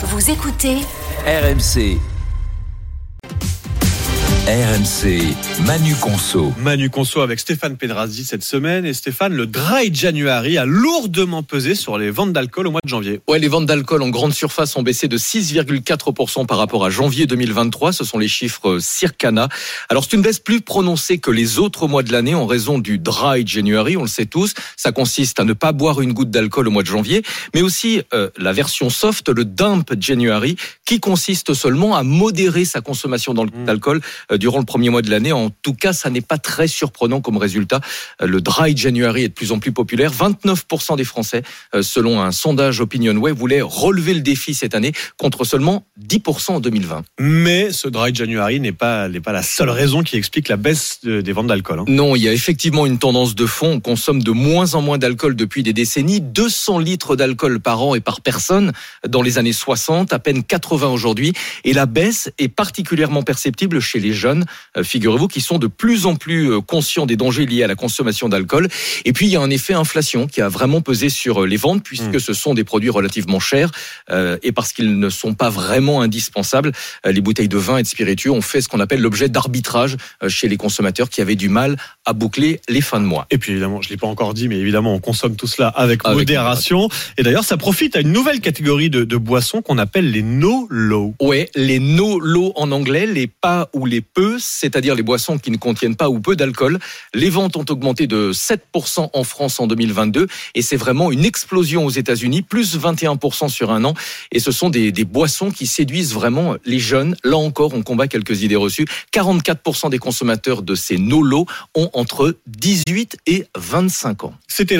Vous écoutez RMC. RMC, Manu Conso. Manu Conso avec Stéphane Pedrazzi cette semaine. Et Stéphane, le Dry January a lourdement pesé sur les ventes d'alcool au mois de janvier. Ouais, les ventes d'alcool en grande surface ont baissé de 6,4% par rapport à janvier 2023. Ce sont les chiffres Circana. Alors, c'est une baisse plus prononcée que les autres mois de l'année en raison du Dry January. On le sait tous. Ça consiste à ne pas boire une goutte d'alcool au mois de janvier. Mais aussi euh, la version soft, le Dump January, qui consiste seulement à modérer sa consommation d'alcool euh, durant le premier mois de l'année. En tout cas, ça n'est pas très surprenant comme résultat. Euh, Le Dry January est de plus en plus populaire. 29% des Français, euh, selon un sondage OpinionWay, voulaient relever le défi cette année contre seulement 10% en 2020. Mais ce Dry January n'est pas, n'est pas la seule raison qui explique la baisse de- des ventes d'alcool. hein. Non, il y a effectivement une tendance de fond. On consomme de moins en moins d'alcool depuis des décennies. 200 litres d'alcool par an et par personne dans les années 60, à peine 80 aujourd'hui. Et la baisse est particulièrement perceptible chez les jeunes, euh, figurez-vous, qui sont de plus en plus euh, conscients des dangers liés à la consommation d'alcool. Et puis, il y a un effet inflation qui a vraiment pesé sur euh, les ventes, puisque Mm. ce sont des produits relativement chers. euh, et parce qu'ils ne sont pas vraiment indispensables, les bouteilles de vin et de spiritueux ont fait ce qu'on appelle l'objet d'arbitrage chez les consommateurs qui avaient du mal à boucler les fins de mois. Et puis évidemment, je l'ai pas encore dit, mais évidemment, on consomme tout cela avec, Avec modération. Et d'ailleurs, ça profite à une nouvelle catégorie de, de boissons qu'on appelle les no-low. Ouais, les no low en anglais, les pas ou les peu, c'est-à-dire les boissons qui ne contiennent pas ou peu d'alcool. Les ventes ont augmenté de 7% en France en 2022 et c'est vraiment une explosion aux États-Unis, plus 21% sur un an. Et ce sont des, boissons qui séduisent vraiment les jeunes. Là encore, on combat quelques idées reçues. 44% des consommateurs de ces no low ont entre 18 et 25 ans.